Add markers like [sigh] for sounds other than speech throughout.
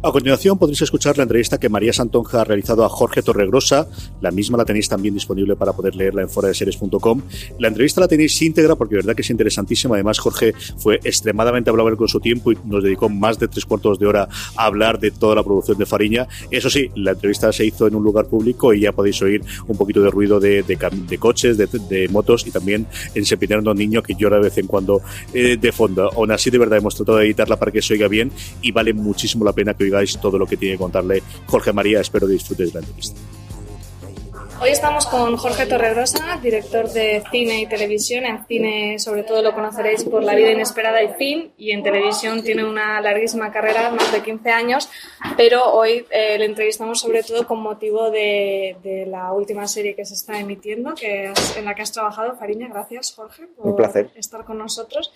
A continuación podréis escuchar la entrevista que María Santonja ha realizado a Jorge Torregrosa. La misma la tenéis también disponible para poder leerla en foradeseries.com. La entrevista la tenéis íntegra porque verdad que es interesantísima. Además, Jorge fue extremadamente hablable con su tiempo y nos dedicó más de tres cuartos de hora a hablar de toda la producción de Fariña. Eso sí, la entrevista se hizo en un lugar público y ya podéis oír un poquito de ruido de, de, de coches, de, de, motos y también en sepinero un niño que llora de vez en cuando eh, de fondo. Aún así, de verdad, hemos tratado de editarla para que se oiga bien y vale muchísimo la pena que oigáis todo lo que tiene que contarle Jorge María. Espero que disfrutéis la entrevista. Hoy estamos con Jorge Torregrosa, director de cine y televisión. En cine, sobre todo, lo conoceréis por La vida inesperada y Fin, y en televisión tiene una larguísima carrera, más de 15 años, pero hoy eh, le entrevistamos sobre todo con motivo de, de, la última serie que se está emitiendo, que es, en la que has trabajado. Fariña, gracias, Jorge, por Un placer. estar con nosotros.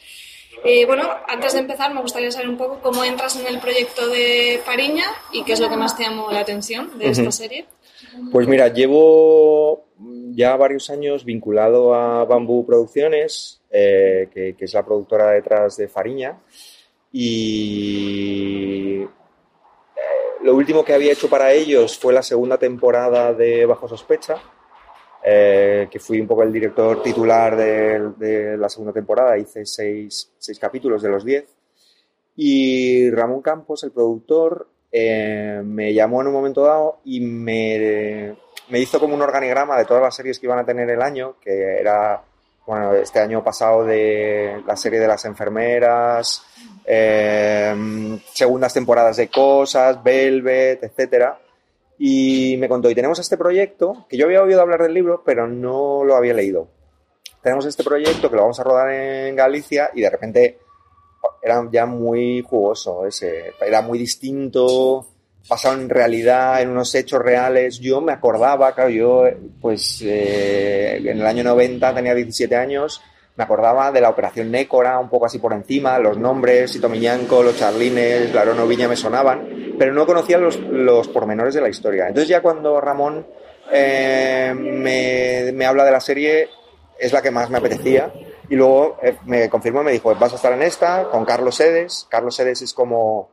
Eh, bueno, antes de empezar, me gustaría saber un poco cómo entras en el proyecto de Fariña y qué es lo que más te llamó la atención de esta uh -huh. serie. Pues mira, llevo ya varios años vinculado a Bambú Producciones, eh, que, que, es la productora detrás de Fariña, y eh, lo último que había hecho para ellos fue la segunda temporada de Bajo Sospecha, eh, que fui un poco el director titular de, la segunda temporada, hice seis, seis, capítulos de los diez. Y Ramón Campos, el productor, eh, me llamó en un momento dado y me, me, hizo como un organigrama de todas las series que iban a tener el año, que era, bueno, este año pasado de la serie de las enfermeras, eh, segundas temporadas de Cosas, Velvet, etcétera y me contó, y tenemos este proyecto, que yo había oído hablar del libro, pero no lo había leído. Tenemos este proyecto que lo vamos a rodar en Galicia y de repente era ya muy jugoso, ese, era muy distinto, basado en realidad, en unos hechos reales. Yo me acordaba, claro, yo pues eh, en el año 90 tenía 17 años, me acordaba de la operación Nécora, un poco así por encima, los nombres, Sitomiñanco, los Charlines, la Viña me sonaban, pero no conocía los, los pormenores de la historia. Entonces ya cuando Ramón eh, me, me, habla de la serie, es la que más me apetecía. Y luego eh, me confirmó, me dijo, vas a estar en esta con Carlos Sedes. Carlos Sedes es como,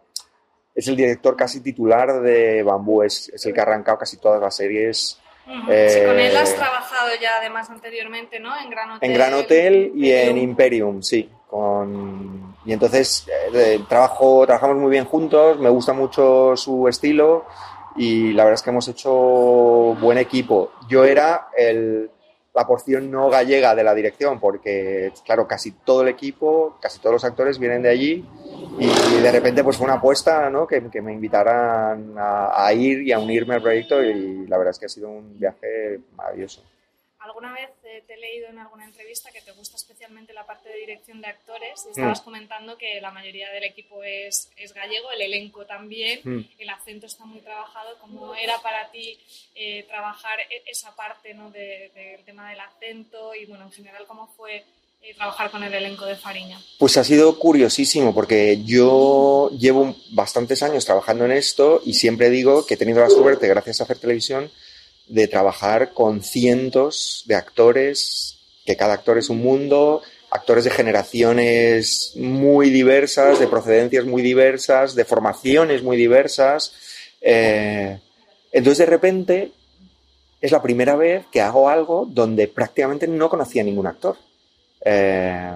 es el director casi titular de Bambú, es, es el que ha arrancado casi todas las series Uh -huh. eh, sí, con él has trabajado ya además anteriormente, ¿no? En Gran Hotel. En Gran Hotel y en Imperium, sí. Con... Y entonces eh, trabajo, trabajamos muy bien juntos, me gusta mucho su estilo y la verdad es que hemos hecho buen equipo. Yo era el, la porción no gallega de la dirección porque, claro, casi todo el equipo, casi todos los actores vienen de allí y de repente pues fue una apuesta ¿no? que, que me invitaran a, a, ir y a unirme al proyecto y la verdad es que ha sido un viaje maravilloso. Alguna vez eh, te he leído en alguna entrevista que te gusta especialmente la parte de dirección de actores y estabas mm. comentando que la mayoría del equipo es, es gallego, el elenco también, mm. el acento está muy trabajado. ¿Cómo era para ti eh, trabajar esa parte ¿no? del de, de tema del acento y bueno, en general cómo fue eh, trabajar con el elenco de Fariña? Pues ha sido curiosísimo porque yo llevo bastantes años trabajando en esto y siempre digo que he tenido la suerte, gracias a hacer televisión, de trabajar con cientos de actores que cada actor es un mundo, actores de generaciones muy diversas, de procedencias muy diversas, de formaciones muy diversas. Eh, entonces, de repente, es la primera vez que hago algo donde prácticamente no conocía a ningún actor. Eh,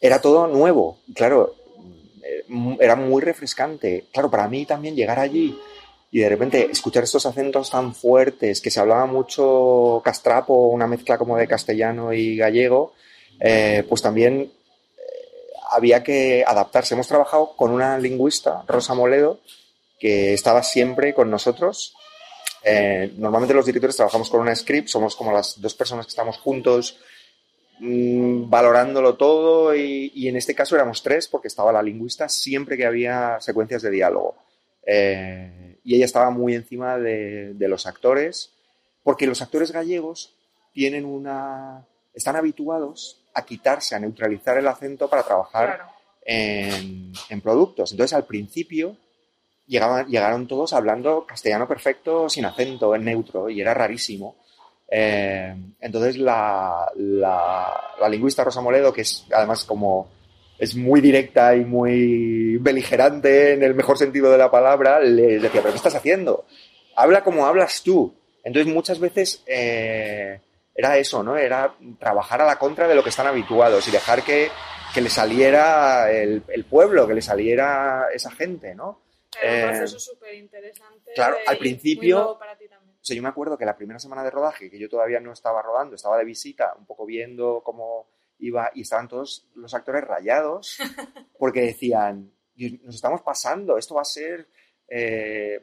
era todo nuevo, claro, eh, era muy refrescante. Claro, para mí también llegar allí y de repente escuchar estos acentos tan fuertes, que se hablaba mucho castrapo, una mezcla como de castellano y gallego, eh, pues también eh, había que adaptarse. Hemos trabajado con una lingüista, Rosa Moledo, que estaba siempre con nosotros. Eh, normalmente los directores trabajamos con una script, somos como las dos personas que estamos juntos mmm, valorándolo todo y, y, en este caso éramos tres porque estaba la lingüista siempre que había secuencias de diálogo. Eh, y ella estaba muy encima de, de los actores porque los actores gallegos tienen una... están habituados a quitarse, a neutralizar el acento para trabajar claro. en, en, productos. Entonces, al principio llegaban, llegaron todos hablando castellano perfecto, sin acento, en neutro, y era rarísimo. Eh, entonces, la, la, la, lingüista Rosa Moledo, que es además como es muy directa y muy beligerante en el mejor sentido de la palabra, le decía, pero ¿qué estás haciendo? Habla como hablas tú. Entonces, muchas veces... Eh, era eso, ¿no? Era trabajar a la contra de lo que están habituados y dejar que, que le saliera el, el, pueblo, que le saliera esa gente, ¿no? Era un eh, proceso súper interesante. Claro, al principio... O sea, yo me acuerdo que la primera semana de rodaje, que yo todavía no estaba rodando, estaba de visita, un poco viendo cómo iba, y estaban todos los actores rayados, [laughs] porque decían, nos estamos pasando, esto va a ser eh,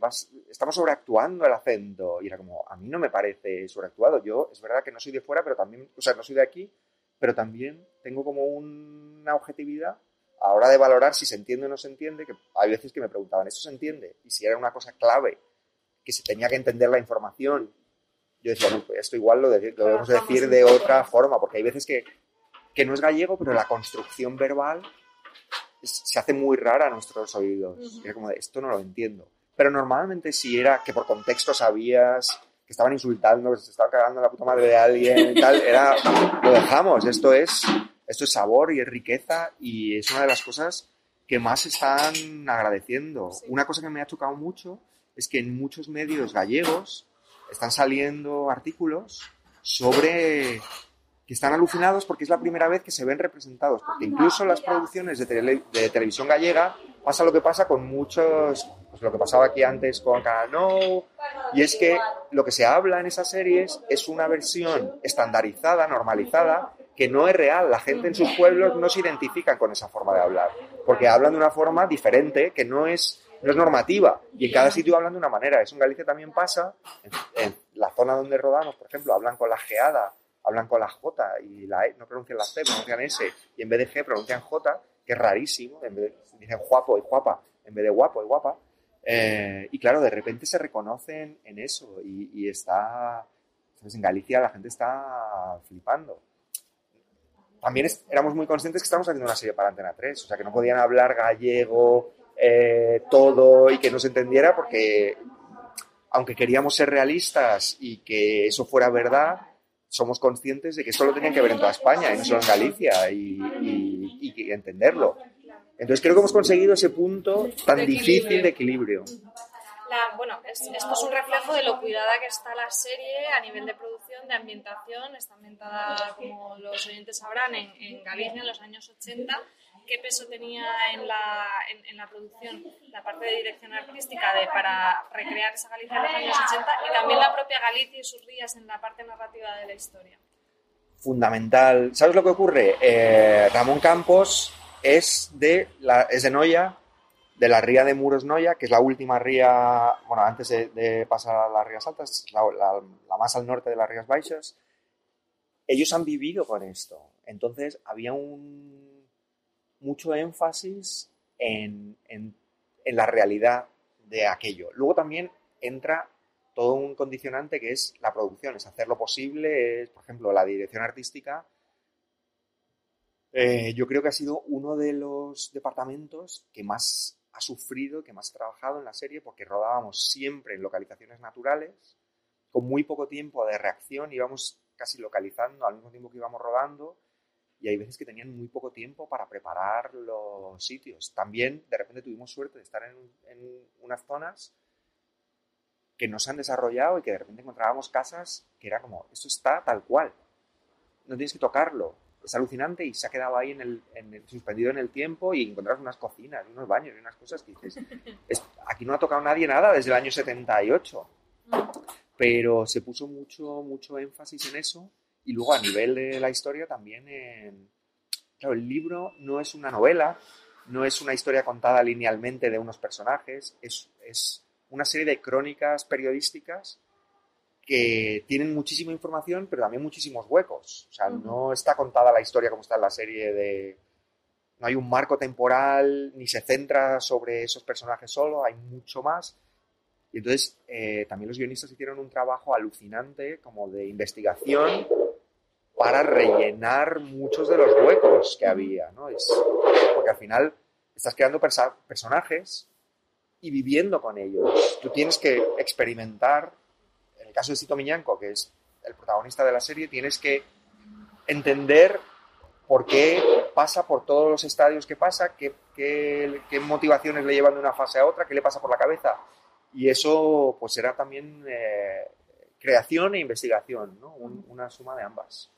estamos sobreactuando el acento. Y era como, a mí no me parece sobreactuado. Yo, es verdad que no soy de fuera, pero también, o sea, no soy de aquí, pero también tengo como un, una objetividad a la hora de valorar si se entiende o no se entiende, que hay veces que me preguntaban, ¿esto se entiende? Y si era una cosa clave, que se tenía que entender la información, yo decía, no, pues esto igual lo, de, lo debemos decir de otra forma, porque hay veces que, que no es gallego, pero la construcción verbal se hace muy rara a nuestros oídos. Uh -huh. Era como de, esto no lo entiendo. Pero normalmente si era que por contexto sabías que estaban insultando, que se estaban cagando la puta madre de alguien y tal, era, lo dejamos. Esto es, esto es sabor y es riqueza y es una de las cosas que más están agradeciendo. Sí. Una cosa que me ha chocado mucho es que en muchos medios gallegos están saliendo artículos sobre que están alucinados porque es la primera vez que se ven representados, porque incluso las producciones de, tele, de televisión gallega pasa lo que pasa con muchos, pues lo que pasaba aquí antes con Canal No, y es que lo que se habla en esas series es una versión estandarizada, normalizada, que no es real. La gente en sus pueblos no se identifica con esa forma de hablar, porque hablan de una forma diferente que no es, no es normativa, y en cada sitio hablan de una manera. Eso en Galicia también pasa, en, en la zona donde rodamos, por ejemplo, hablan con la geada, hablan con la J y la E, no pronuncian la C, pronuncian S, y en vez de G pronuncian J, que es rarísimo, en vez de, dicen guapo y guapa, en vez de guapo y guapa. Eh, y claro, de repente se reconocen en eso y, y está, ¿sabes? en Galicia la gente está flipando. También es, éramos muy conscientes que estábamos haciendo una serie para Antena 3, o sea, que no podían hablar gallego, eh, todo y que no se entendiera porque aunque queríamos ser realistas y que eso fuera verdad, somos conscientes de que esto lo tenían que ver en toda España y no solo en Galicia y, y, y, entenderlo. Entonces creo que hemos conseguido ese punto tan difícil de equilibrio. La, bueno, es, esto es un reflejo de lo cuidada que está la serie a nivel de producción, de ambientación. Está ambientada, como los oyentes sabrán, en, en Galicia en los años 80 qué peso tenía en la, en, en, la producción la parte de dirección artística de, para recrear esa Galicia de los años 80 y también la propia Galicia y sus rías en la parte narrativa de la historia. Fundamental. ¿Sabes lo que ocurre? Eh, Ramón Campos es de, la, es de Noya, de la ría de Muros Noya, que es la última ría, bueno, antes de, de pasar a las rías altas, la, la, la, más al norte de las rías baixas. Ellos han vivido con esto. Entonces había un mucho énfasis en, en, la realidad de aquello. Luego también entra todo un condicionante que es la producción, es hacer lo posible, es, por ejemplo, la dirección artística. Eh, yo creo que ha sido uno de los departamentos que más ha sufrido, que más ha trabajado en la serie, porque rodábamos siempre en localizaciones naturales, con muy poco tiempo de reacción, íbamos casi localizando al mismo tiempo que íbamos rodando y hay veces que tenían muy poco tiempo para preparar los sitios. También de repente tuvimos suerte de estar en, en unas zonas que no se han desarrollado y que de repente encontrábamos casas que era como, esto está tal cual, no tienes que tocarlo, es alucinante y se ha quedado ahí en el, en el- suspendido en el tiempo y encontrar unas cocinas, unos baños y unas cosas que dices, [laughs] "Es- aquí no ha tocado nadie nada desde el año 78, pero se puso mucho, mucho énfasis en eso y luego a nivel de la historia también en... Claro, el libro no es una novela, no es una historia contada linealmente de unos personajes, es, es una serie de crónicas periodísticas que tienen muchísima información, pero también muchísimos huecos. O sea, no está contada la historia como está en la serie de... No hay un marco temporal, ni se centra sobre esos personajes solo, hay mucho más. Y entonces eh, también los guionistas hicieron un trabajo alucinante como de investigación para rellenar muchos de los huecos que había, ¿no? Es, porque al final estás creando persa- personajes y viviendo con ellos. Tú tienes que experimentar, en el caso de Sito Miñanco, que es el protagonista de la serie, tienes que entender por qué pasa por todos los estadios que pasa, qué, qué- qué motivaciones le llevan de una fase a otra, qué le pasa por la cabeza. Y eso pues será también eh, creación e investigación, ¿no? Un- una suma de ambas.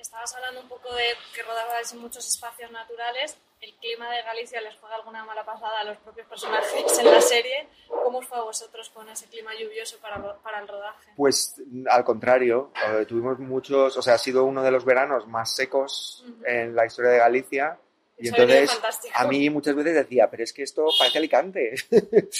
Estabas hablando un poco de que rodabais en muchos espacios naturales. ¿El clima de Galicia les juega alguna mala pasada a los propios personajes en la serie? ¿Cómo os fue a vosotros con ese clima lluvioso para, para el rodaje? Pues al contrario, eh, tuvimos muchos, o sea, ha sido uno de los veranos más secos en la historia de Galicia. Y Eso entonces a mí muchas veces decía, pero es que esto parece Alicante. [laughs]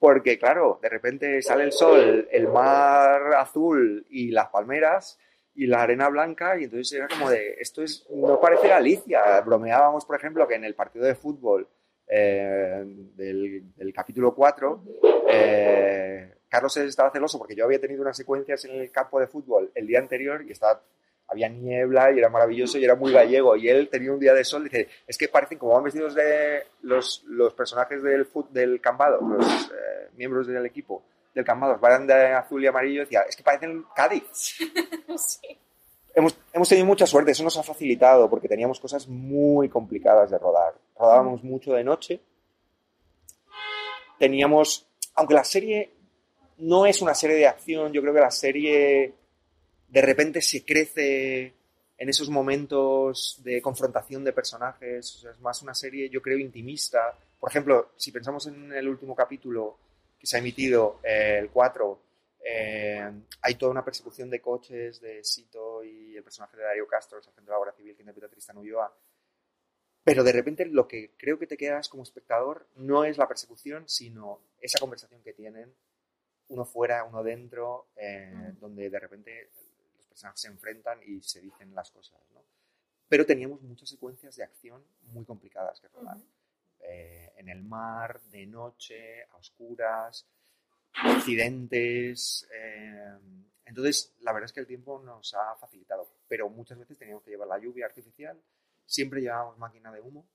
Porque claro, de repente sale el sol, el mar azul y las palmeras y la arena blanca y entonces era como de, esto es, no parece Galicia. Bromeábamos, por ejemplo, que en el partido de fútbol eh, del, del capítulo 4, eh, Carlos estaba celoso porque yo había tenido unas secuencias en el campo de fútbol el día anterior y estaba, había niebla y era maravilloso y era muy gallego y él tenía un día de sol dice, es que parecen como van vestidos de los, los personajes del, del Cambado, los eh, miembros del equipo del Cambado, van de azul y amarillo, decía, es que parecen Cádiz. [laughs] sí. Hemos, hemos tenido mucha suerte, eso nos ha facilitado porque teníamos cosas muy complicadas de rodar. Rodábamos mucho de noche. Teníamos, aunque la serie no es una serie de acción, yo creo que la serie de repente se crece en esos momentos de confrontación de personajes. O sea, es más una serie, yo creo, intimista. Por ejemplo, si pensamos en el último capítulo que se ha emitido, eh, el 4, eh, hay toda una persecución de coches de Sito y el personaje de Darío Castro, el sargento de la Guardia Civil que interpreta a Tristan Ulloa. Pero de repente lo que creo que te quedas como espectador no es la persecución, sino esa conversación que tienen, uno fuera, uno dentro, eh, donde de repente los personajes se enfrentan y se dicen las cosas. ¿no? Pero teníamos muchas secuencias de acción muy complicadas que rodar. Eh, en el mar, de noche, a oscuras, accidentes. eh, entonces, la verdad es que el tiempo nos ha facilitado, pero muchas veces teníamos que llevar la lluvia artificial, siempre llevábamos máquina de humo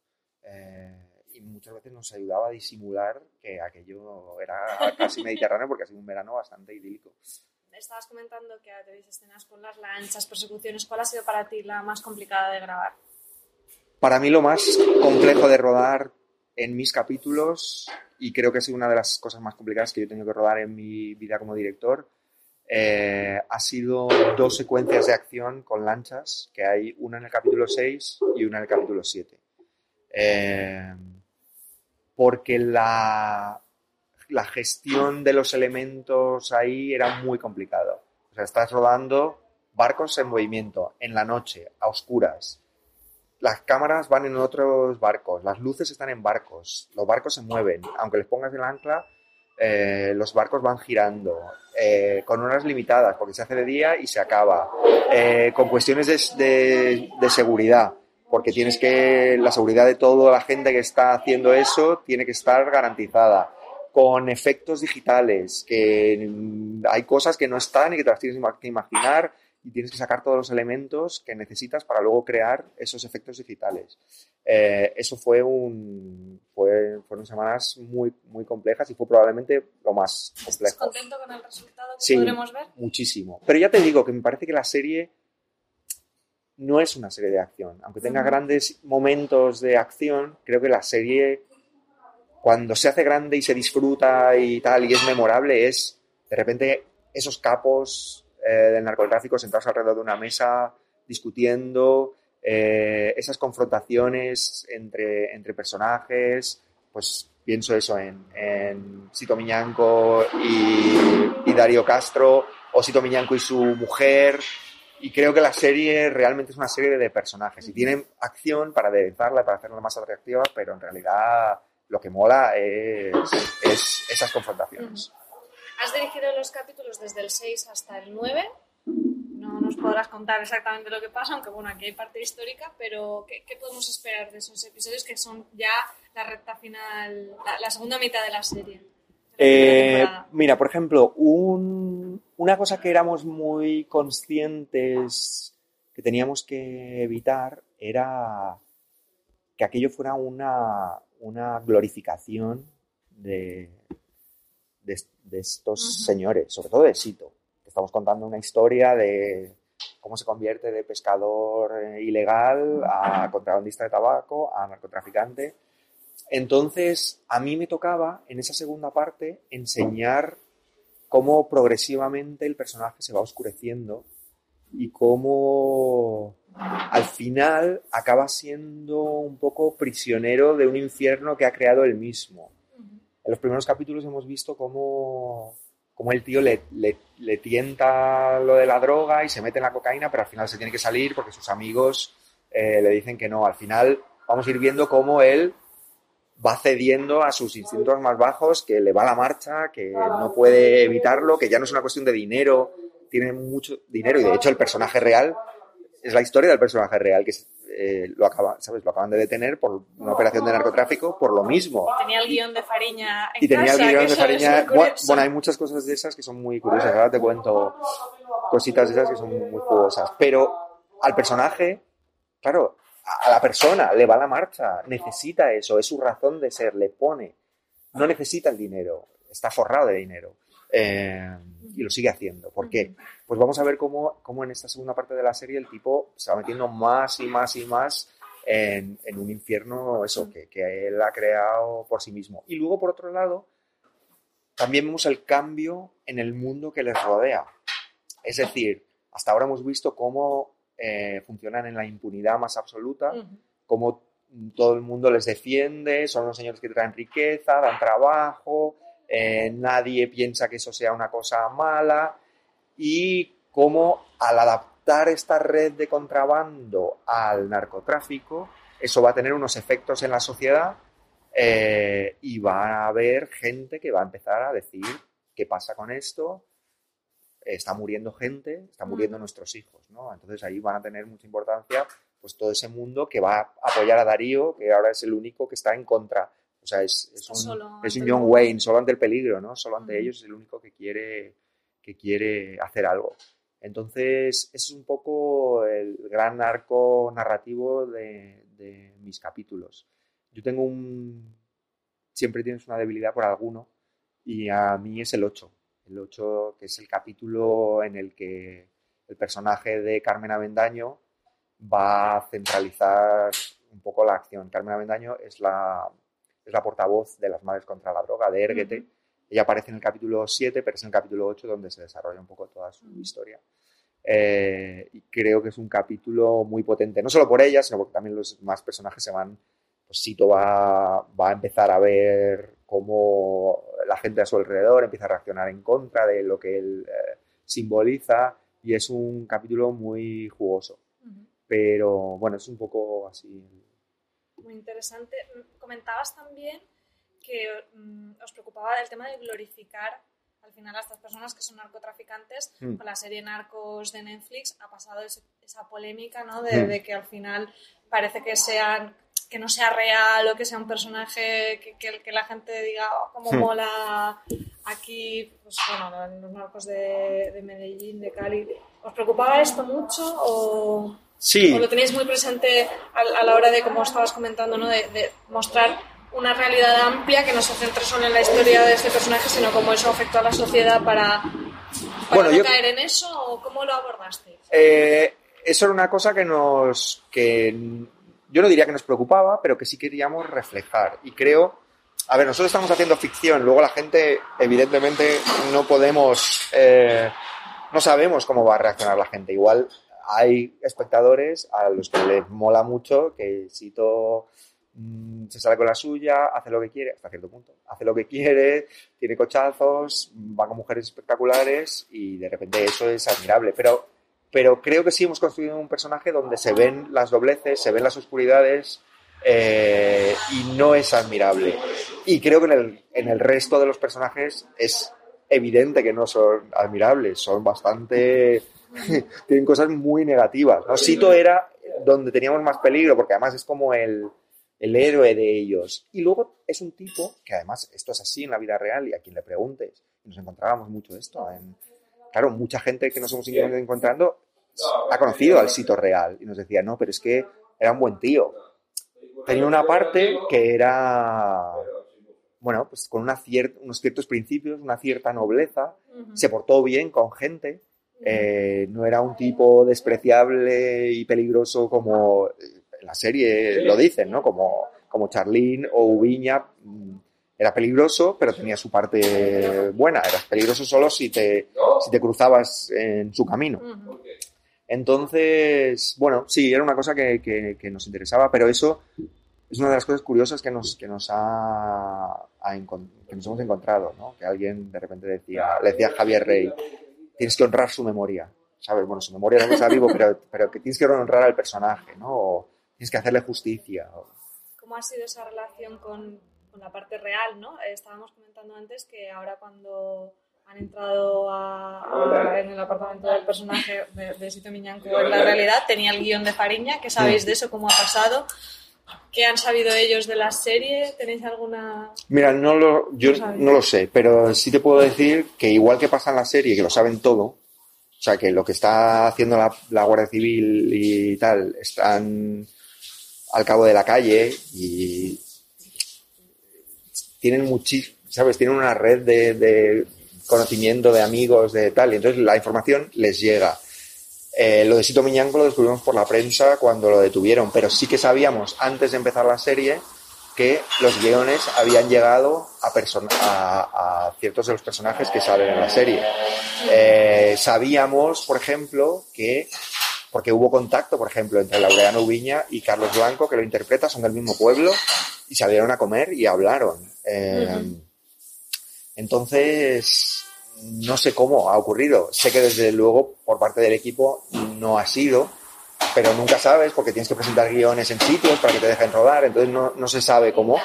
eh, y muchas veces nos ayudaba a disimular que aquello era casi mediterráneo porque ha sido un verano bastante idílico. Estabas comentando que tenéis escenas con las lanchas, persecuciones. ¿Cuál ha sido para ti la más complicada de grabar? Para mí lo más complejo de rodar en mis capítulos, y creo que ha sido una de las cosas más complicadas que yo he tenido que rodar en mi vida como director, eh, ha sido dos secuencias de acción con lanchas, que hay una en el capítulo 6 y una en el capítulo 7. Eh, porque la, la gestión de los elementos ahí era muy complicado. O sea, estás rodando barcos en movimiento, en la noche, a oscuras. Las cámaras van en otros barcos, las luces están en barcos, los barcos se mueven, aunque les pongas el ancla, eh, los barcos van girando, eh, con horas limitadas, porque se hace de día y se acaba, eh, con cuestiones de, de, seguridad, porque tienes que, la seguridad de toda la gente que está haciendo eso tiene que estar garantizada, con efectos digitales, que hay cosas que no están y que te las tienes que imaginar y tienes que sacar todos los elementos que necesitas para luego crear esos efectos digitales. Eh, eso fue un, fue, fueron semanas muy, muy complejas y fue probablemente lo más ¿Estás complejo. contento con el resultado que Sí, podremos ver? muchísimo. Pero ya te digo que me parece que la serie no es una serie de acción. Aunque tenga grandes momentos de acción, creo que la serie, cuando se hace grande y se disfruta y tal, y es memorable, es de repente esos capos eh, del narcotráfico sentados alrededor de una mesa discutiendo, eh, esas confrontaciones entre, entre personajes, pues pienso eso en, en Sito Miñanco y, y Darío Castro, o Sito Miñanco y su mujer, y creo que la serie realmente es una serie de personajes y tienen acción para aderezarla, para hacerla más atractiva, pero en realidad lo que mola es, es esas confrontaciones. Has dirigido los capítulos desde el 6 hasta el 9. No nos podrás contar exactamente lo que pasa, aunque bueno, aquí hay parte histórica, pero ¿qué, qué podemos esperar de esos episodios que son ya la recta final, la, la segunda mitad de la serie? Eh, mira, por ejemplo, un- una cosa que éramos muy conscientes que teníamos que evitar era que aquello fuera una, una glorificación de, de, de estos señores, sobre todo de Sito. que Estamos contando una historia de cómo se convierte de pescador eh, ilegal a contrabandista de tabaco, a narcotraficante. Entonces, a mí me tocaba, en esa segunda parte, enseñar cómo progresivamente el personaje se va oscureciendo y cómo al final acaba siendo un poco prisionero de un infierno que ha creado él mismo. En los primeros capítulos hemos visto cómo, cómo el tío le, tienta lo de la droga y se mete en la cocaína, pero al final se tiene que salir porque sus amigos eh, le dicen que no. Al final vamos a ir viendo cómo él va cediendo a sus instintos más bajos, que le va la marcha, que no puede evitarlo, que ya no es una cuestión de dinero, tiene mucho dinero y de hecho el personaje real es la historia del personaje real que eh, lo acaba, ¿sabes? Lo acaban de detener por una operación de narcotráfico por lo mismo. Tenía el guion de Fariña en Y tenía el casa, guion que de Fariña. Bueno, bueno, hay muchas cosas de esas que son muy curiosas. Ahora te cuento cositas de esas que son muy jugosas. Pero al personaje, claro, a la persona le va la marcha, necesita eso, es su razón de ser, le pone. No necesita el dinero, está forrado de dinero. Eh, y lo sigue haciendo. ¿Por qué? Pues vamos a ver cómo, cómo en esta segunda parte de la serie el tipo se va metiendo más y más y más en, en un infierno, eso, que, que él ha creado por sí mismo. Y luego, por otro lado, también vemos el cambio en el mundo que les rodea. Es decir, hasta ahora hemos visto cómo eh, funcionan en la impunidad más absoluta, cómo todo el mundo les defiende, son los señores que traen riqueza, dan trabajo, eh, nadie piensa que eso sea una cosa mala y cómo al adaptar esta red de contrabando al narcotráfico, eso va a tener unos efectos en la sociedad eh, y va a haber gente que va a empezar a decir qué pasa con esto, está muriendo gente, está muriendo nuestros hijos, ¿no? Entonces ahí van a tener mucha importancia pues todo ese mundo que va a apoyar a Darío, que ahora es el único que está en contra. O sea, es, un, es John. Wayne, solo ante el peligro, ¿no? Solo ante ellos es el único que quiere, que quiere hacer algo. Entonces, ese es un poco el gran arco narrativo de, de mis capítulos. Yo tengo un... Siempre tienes una debilidad por alguno y a mí es el 8. El 8, que es el capítulo en el que el personaje de Carmen Avendaño va a centralizar un poco la acción. Carmen Avendaño es la, es la portavoz de las Madres contra la Droga, de Erguete. Ujú. Ella aparece en el capítulo 7, pero es en el capítulo 8 donde se desarrolla un poco toda su historia. Eh, y creo que es un capítulo muy potente, no solo por ella, sino porque también los más personajes se van, pues Sito va, va a empezar a ver cómo la gente a su alrededor empieza a reaccionar en contra de lo que él eh, simboliza y es un capítulo muy jugoso. Ujú. Pero bueno, es un poco así. Muy interesante. Comentabas también que mm, os preocupaba el tema de glorificar al final a estas personas que son narcotraficantes. Mm. Con la serie Narcos de Netflix ha pasado ese- esa polémica, ¿no? De, Mm. de que al final parece que sean que no sea real o que sea un personaje que, que, que la gente diga oh, cómo Mm. mola aquí, pues bueno, los narcos de, de Medellín, de Cali. ¿Os preocupaba esto mucho o...? Sí, O lo tenéis muy presente a, a la hora de, como estabas comentando, ¿no? de, de mostrar una realidad amplia que no se centre solo en la historia de este personaje, sino cómo eso afectó a la sociedad para, para Bueno, no yo- caer en eso o cómo lo abordaste. Eh, eso era una cosa que nos, que yo no diría que nos preocupaba, pero que sí queríamos reflejar. Y creo, a ver, nosotros estamos haciendo ficción, luego la gente, evidentemente, no podemos, eh, no sabemos cómo va a reaccionar la gente. Igual hay espectadores a los que les mola mucho que Sito mm, se sale con la suya, hace lo que quiere, hasta cierto punto, hace lo que quiere, tiene cochazos, va con mujeres espectaculares y de repente eso es admirable. Pero, pero creo que sí hemos construido un personaje donde se ven las dobleces, se ven las oscuridades eh, y no es admirable. Y creo que en el, en el resto de los personajes es evidente que no son admirables, son bastante [laughs] tienen cosas muy negativas. ¿no? Sito era donde teníamos más peligro, porque además es como el, el héroe de ellos. Y luego es un tipo que además esto es así en la vida real y a quien le preguntes, nos encontrábamos mucho esto. En, claro, mucha gente que nos hemos ido encontrando ha conocido al Sito real y nos decía, no, pero es que era un buen tío. Tenía una parte que era, bueno, pues con una unos ciertos principios, una cierta nobleza, se portó bien con gente eh, no era un tipo despreciable y peligroso como la serie lo dicen, ¿no? Como, como Charlene o Ubiña. Mm, era peligroso, pero tenía su parte buena. Eras peligroso solo si te, si te cruzabas en su camino. Entonces, bueno, sí, era una cosa que, que, nos interesaba, pero eso es una de las cosas curiosas que nos, que nos, ha, que nos hemos encontrado, ¿no? Que alguien de repente decía, le decía a Javier Rey, tienes que honrar su memoria, ¿sabes? Bueno, su memoria no está vivo, pero, pero que tienes que honrar al personaje, ¿no? O tienes que hacerle justicia. ¿Cómo ha sido esa relación con, con la parte real, no? Eh, estábamos comentando antes que ahora cuando han entrado a, en el apartamento del personaje de, de Sito Miñanco en la realidad, tenía el guion de Fariña, ¿qué sabéis de eso? ¿Cómo ha pasado? ¿Qué han sabido ellos de la serie? ¿Tenéis alguna...? Mira, no lo, yo no lo sé, pero sí te puedo decir que igual que pasa en la serie, que lo saben todo, o sea, que lo que está haciendo la, Guardia Civil y tal, están al cabo de la calle y tienen muchísimo, ¿sabes? Tienen una red de, de conocimiento de amigos, de tal, y entonces la información les llega. Eh, lo de Sito Miñanco lo descubrimos por la prensa cuando lo detuvieron, pero sí que sabíamos antes de empezar la serie que los guiones habían llegado a, a, ciertos de los personajes que salen en la serie. Eh, sabíamos, por ejemplo, que, porque hubo contacto, por ejemplo, entre Laureano Ubiña y Carlos Blanco, que lo interpreta, son del mismo pueblo, y salieron a comer y hablaron. Eh, entonces, no sé cómo ha ocurrido. Sé que desde luego por parte del equipo no ha sido, pero nunca sabes porque tienes que presentar guiones en sitios para que te dejen rodar, entonces no, se sabe cómo.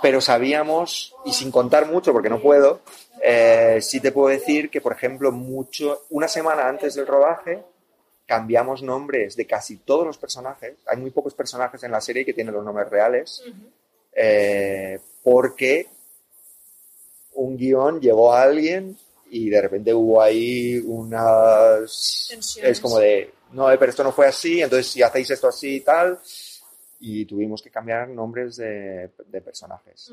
Pero sabíamos, y sin contar mucho porque no puedo, eh, sí te puedo decir que, por ejemplo, mucho, una semana antes del rodaje cambiamos nombres de casi todos los personajes. Hay muy pocos personajes en la serie que tienen los nombres reales, eh, porque un guion llegó a alguien y de repente hubo ahí unas... Es como de, no, eh, pero esto no fue así, entonces si hacéis esto así y tal, y tuvimos que cambiar nombres de, personajes.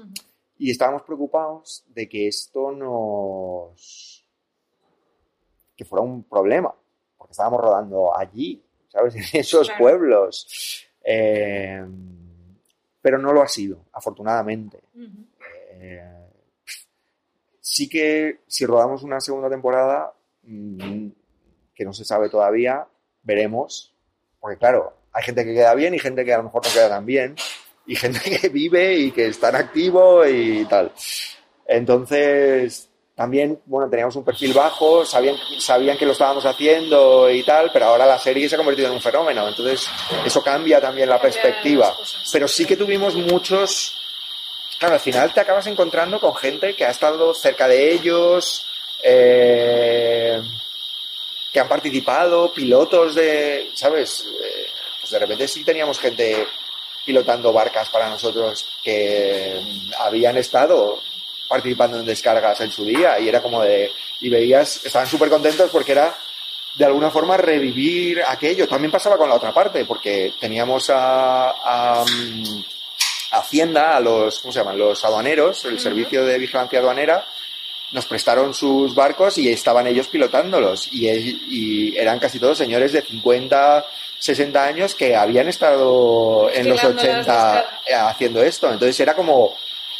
Y estábamos preocupados de que esto nos... que fuera un problema, porque estábamos rodando allí, ¿sabes? [laughs] En esos pueblos. Eh, pero no lo ha sido, afortunadamente sí que si rodamos una segunda temporada, mm, que no se sabe todavía, veremos. Porque claro, hay gente que queda bien y gente que a lo mejor no queda tan bien. Y gente [laughs] que vive y que está en activo y tal. Entonces, también, bueno, teníamos un perfil bajo, sabían, sabían que lo estábamos haciendo y tal, pero ahora la serie se ha convertido en un fenómeno. Entonces, eso cambia también la perspectiva. Pero sí que tuvimos muchos claro, al final te acabas encontrando con gente que ha estado cerca de ellos, eh, que han participado, pilotos de, ¿sabes? Eh, pues de repente sí teníamos gente pilotando barcas para nosotros que habían estado participando en descargas en su día y era como de, y veías, estaban súper contentos porque era de alguna forma revivir aquello. También pasaba con la otra parte porque teníamos a Hacienda, a los, ¿cómo se llaman? Los aduaneros, el servicio de vigilancia aduanera, nos prestaron sus barcos y estaban ellos pilotándolos. Y, y eran casi todos señores de 50, 60 años que habían estado en los 80 haciendo esto. Entonces era como,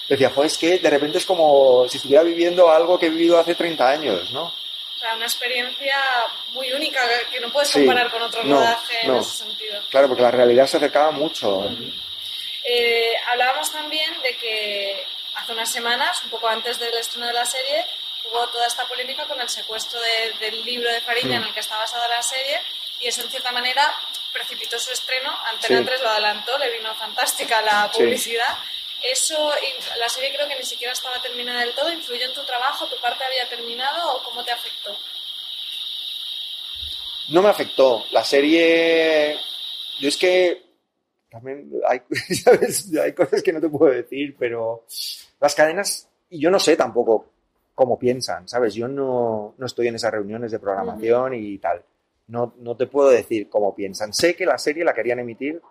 decía, joder, es que de repente es como si estuviera viviendo algo que he vivido hace 30 años, ¿no? O sea, una experiencia muy única que no puedes comparar con otro rodaje en ese sentido. Claro, porque la realidad se acercaba mucho. Eh, hablábamos también de que hace unas semanas, un poco antes del estreno de la serie, hubo toda esta polémica con el secuestro del libro de Fariña en el que está basada la serie y eso en cierta manera precipitó su estreno. Antena 3 lo adelantó, le vino fantástica la publicidad. Eso, la serie creo que ni siquiera estaba terminada del todo. ¿Influyó en tu trabajo? ¿Tu parte había terminado o cómo te afectó? No me afectó. La serie. Yo es que. También hay, [laughs] hay cosas que no te puedo decir, pero las cadenas. Y yo no sé tampoco cómo piensan, ¿sabes? Yo no, no estoy en esas reuniones de programación y tal. No, no te puedo decir cómo piensan. Sé que la serie la querían emitir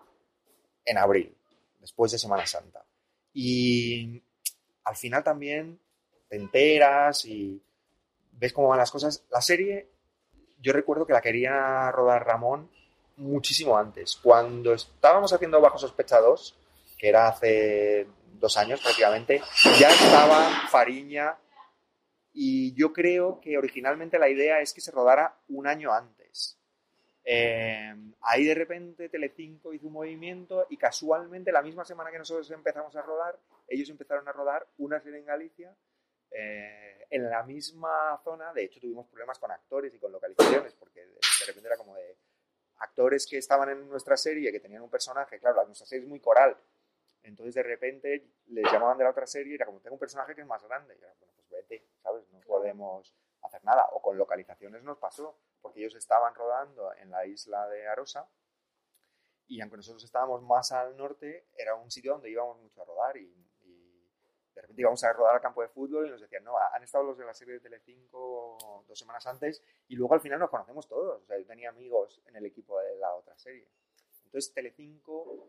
en abril, después de Semana Santa. Y al final también te enteras y ves cómo van las cosas. La serie, yo recuerdo que la quería rodar Ramón muchísimo antes. Cuando estábamos haciendo Bajo Sospecha 2, que era hace dos años prácticamente, ya estaba Fariña y yo creo que originalmente la idea es que se rodara un año antes. Eh, ahí de repente Telecinco hizo un movimiento y casualmente la misma semana que nosotros empezamos a rodar, ellos empezaron a rodar una serie en Galicia eh, en la misma zona. De hecho, tuvimos problemas con actores y con localizaciones porque de, repente era como de actores que estaban en nuestra serie, que tenían un personaje, claro, nuestra serie es muy coral. Entonces de repente les llamaban de la otra serie y era como, tengo un personaje que es más grande. Y era, bueno, pues vete, ¿sabes? No podemos hacer nada. O con localizaciones nos pasó porque ellos estaban rodando en la isla de Arosa y aunque nosotros estábamos más al norte, era un sitio donde íbamos mucho a rodar y, de repente íbamos a rodar al campo de fútbol y nos decían, no, han estado los de la serie de Telecinco dos semanas antes y luego al final nos conocemos todos. O sea, yo tenía amigos en el equipo de la otra serie. Entonces Telecinco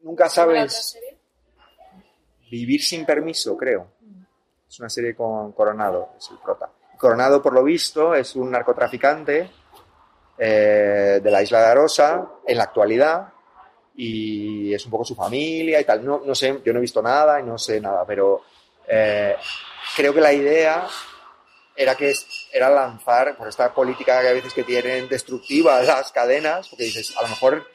nunca sabes vivir sin permiso, creo. Es una serie con Coronado, es el prota. Coronado, por lo visto, es un narcotraficante eh, de la isla de Arosa en la actualidad y es un poco su familia y tal. No, no sé, yo no he visto nada y no sé nada, pero eh, creo que la idea era que era lanzar por esta política que a veces que tienen destructiva [laughs] las cadenas, porque dices, a lo mejor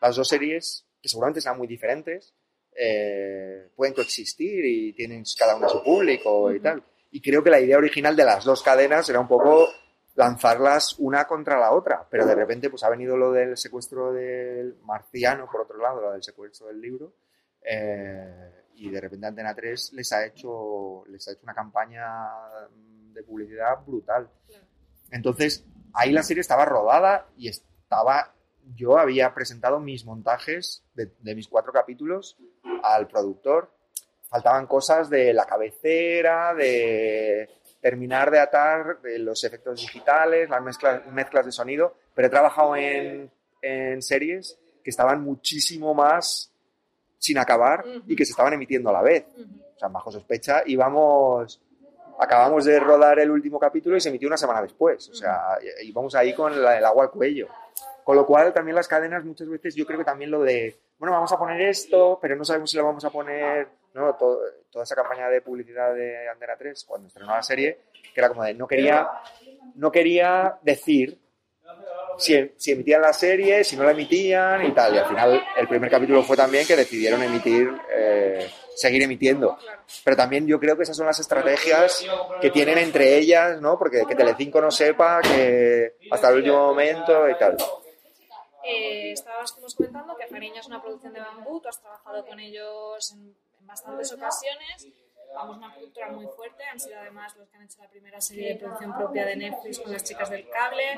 las dos series, que seguramente serán muy diferentes, eh, pueden coexistir y tienen cada una su público y tal. Y creo que la idea original de las dos cadenas era un poco lanzarlas una contra la otra, pero de repente pues ha venido lo del secuestro del marciano, por otro lado, lo del secuestro del libro, eh, y de repente Antena 3 les ha hecho, les ha hecho una campaña de publicidad brutal. Entonces, ahí la serie estaba rodada y estaba, yo había presentado mis montajes de, de mis cuatro capítulos al productor faltaban cosas de la cabecera, de terminar de atar de los efectos digitales, las mezclas, mezclas de sonido, pero he trabajado en, en series que estaban muchísimo más sin acabar y que se estaban emitiendo a la vez. O sea, bajo sospecha íbamos, acabamos de rodar el último capítulo y se emitió una semana después. O sea, íbamos ahí con el agua al cuello. Con lo cual también las cadenas muchas veces yo creo que también lo de, bueno, vamos a poner esto, pero no sabemos si lo vamos a poner, ¿no? toda esa campaña de publicidad de Andera 3 cuando estrenó la serie, que era como de, no quería, no quería decir si, si, emitían la serie, si no la emitían y tal. Y al final el primer capítulo fue también que decidieron emitir, eh, seguir emitiendo. Pero también yo creo que esas son las estrategias que tienen entre ellas, ¿no? Porque que Telecinco no sepa que hasta el último momento y tal. Eh, estábamos comentando que Fariña es una producción de bambú, tú has trabajado con ellos en, bastantes ocasiones. Vamos, una cultura muy fuerte. Han sido además los que han hecho la primera serie de producción propia de Netflix con las chicas del cable,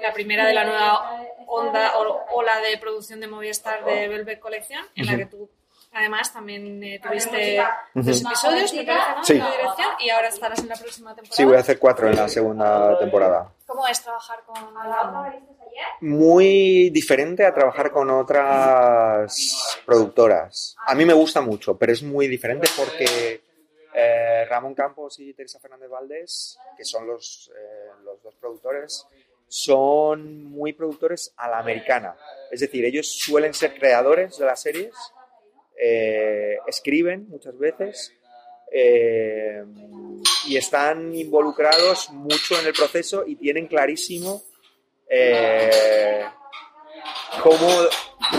la primera de la nueva onda o ola de producción de Movistar de Velvet Collection, en la que tú Además, también eh, tuviste dos episodios, me parece, ¿no? Sí. La dirección, y ahora estarás en la próxima temporada. Sí, voy a hacer cuatro en la segunda temporada. ¿Cómo es trabajar con Muy diferente a trabajar con otras productoras. A mí me gusta mucho, pero es muy diferente porque Eh, Ramón Campos y Teresa Fernández Valdés, que son los, eh, los dos productores, son muy productores a la americana. Es decir, ellos suelen ser creadores de las series, eh, escriben muchas veces eh, y están involucrados mucho en el proceso y tienen clarísimo eh, cómo,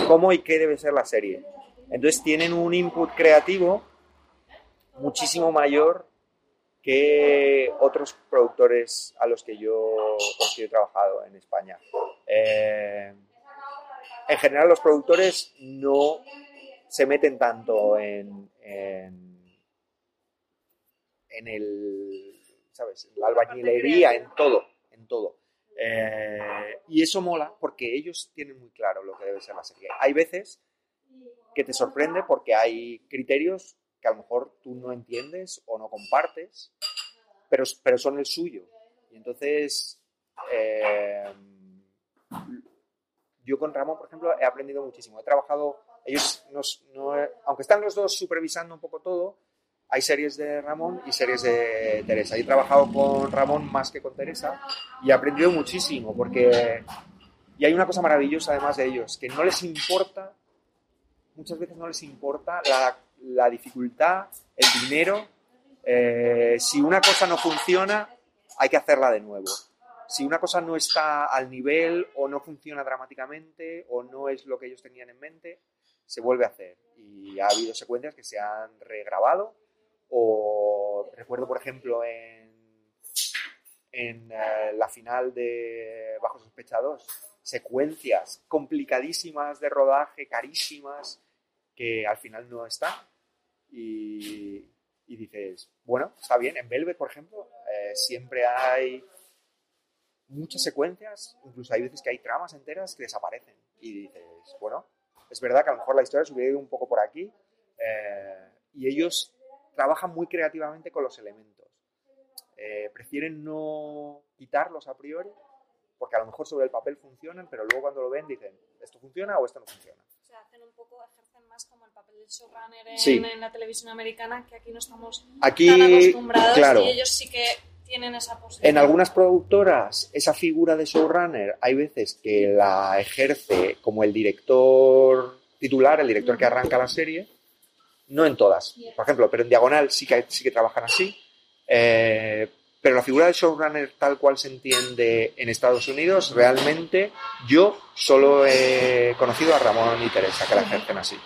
cómo y qué debe ser la serie. Entonces tienen un input creativo muchísimo mayor que otros productores a los que yo, con he trabajado en España. En general los productores no se meten tanto en, en, en el, ¿sabes? En la albañilería, en todo, en todo. Eh, y eso mola porque ellos tienen muy claro lo que debe ser la serie. Hay veces que te sorprende porque hay criterios que a lo mejor tú no entiendes o no compartes, pero, pero son el suyo. Y entonces, eh, yo con Ramón, por ejemplo, he aprendido muchísimo. He trabajado, ellos, nos, no, aunque están los dos supervisando un poco todo, hay series de Ramón y series de Teresa. He trabajado con Ramón más que con Teresa y he aprendido muchísimo porque... Y hay una cosa maravillosa además de ellos, que no les importa, muchas veces no les importa la, la dificultad, el dinero. Eh, si una cosa no funciona, hay que hacerla de nuevo. Si una cosa no está al nivel o no funciona dramáticamente o no es lo que ellos tenían en mente, se vuelve a hacer. Y ha habido secuencias que se han regrabado o recuerdo, por ejemplo, en, en eh, la final de Bajo Sospecha 2, secuencias complicadísimas de rodaje, carísimas, que al final no están. Y, y dices, bueno, está bien. En Velvet, por ejemplo, eh, siempre hay muchas secuencias, incluso hay veces que hay tramas enteras que desaparecen. Y dices, bueno, es verdad que a lo mejor la historia se hubiera ido un poco por aquí. eh, y ellos trabajan muy creativamente con los elementos. Eh, prefieren no quitarlos a priori, porque a lo mejor sobre el papel funcionan, pero luego cuando lo ven dicen, ¿esto funciona o esto no funciona? O sea, hacen un poco, ejercen más como el papel del showrunner en, Sí. en la televisión americana, que aquí no estamos Aquí, tan acostumbrados claro. y ellos sí que tienen esa posibilidad. En algunas productoras, esa figura de showrunner, hay veces que la ejerce como el director titular, el director que arranca la serie. No en todas, por ejemplo, pero en Diagonal sí que, sí que trabajan así. Eh, pero la figura de showrunner tal cual se entiende en Estados Unidos, realmente yo solo he conocido a Ramón y Teresa que la ejercen así.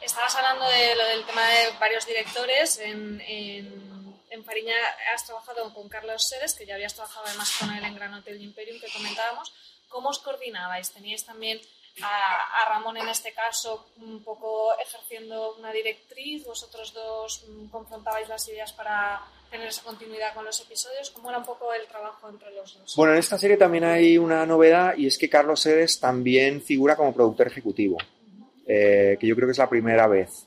Estabas hablando de lo del tema de varios directores. En, en, en Fariña has trabajado con Carlos Sedes, que ya habías trabajado además con él en Gran Hotel Imperium, que comentábamos. ¿Cómo os coordinabais? ¿Teníais también a, a Ramón en este caso un poco ejerciendo una directriz? ¿Vosotros dos mm, confrontabais las ideas para tener esa continuidad con los episodios? ¿Cómo era un poco el trabajo entre los dos? Bueno, en esta serie también hay una novedad y es que Carlos Sedes también figura como productor ejecutivo, eh, que yo creo que es la primera vez.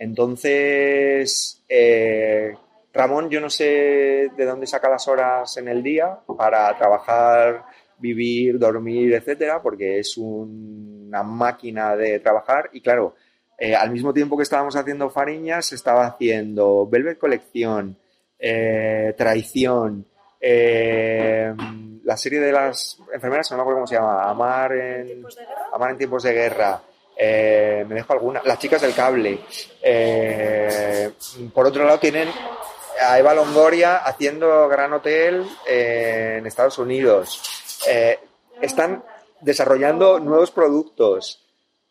Entonces, eh, Ramón, yo no sé de dónde saca las horas en el día para trabajar, vivir, dormir, etcétera, porque es un- una máquina de trabajar y claro, eh, al mismo tiempo que estábamos haciendo Fariñas, estaba haciendo Velvet Colección, eh, Traición, eh, la serie de las enfermeras, no me acuerdo cómo se llama, Amar en. Amar en tiempos de guerra. eh, me dejo alguna. Las chicas del cable. Por otro lado, tienen a Eva Longoria haciendo Gran Hotel eh, en Estados Unidos. Eh, están desarrollando nuevos productos.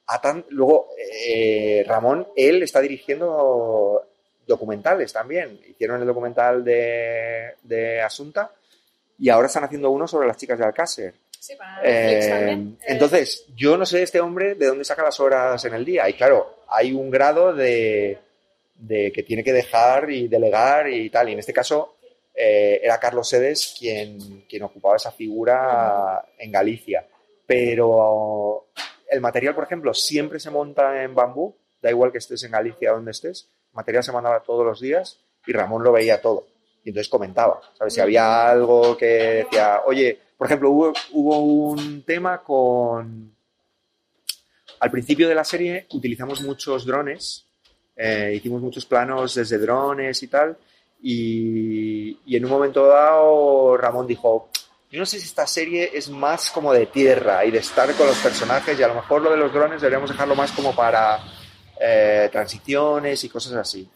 A tan- luego, eh, Ramón, él está dirigiendo documentales también. Hicieron el documental de, de Asunta y ahora están haciendo uno sobre las chicas de Alcácer. Sí, para Netflix Eh, también. Eh, entonces, yo no sé este hombre de dónde saca las horas en el día. Y claro, hay un grado de, de que tiene que dejar y delegar y tal. Y en este caso eh, era Carlos Sedes quien, quien ocupaba esa figura en Galicia. Pero el material, por ejemplo, siempre se monta en bambú. Da igual que estés en Galicia donde estés. El material se mandaba todos los días y Ramón lo veía todo. Y entonces comentaba, ¿sabes? Si había algo que decía, oye, por ejemplo, hubo, hubo un tema con... Al principio de la serie utilizamos muchos drones Eh, hicimos muchos planos desde drones y tal. Y, y en un momento dado Ramón dijo, yo no sé si esta serie es más como de tierra y de estar con los personajes y a lo mejor lo de los drones deberíamos dejarlo más como para eh, transiciones y cosas así.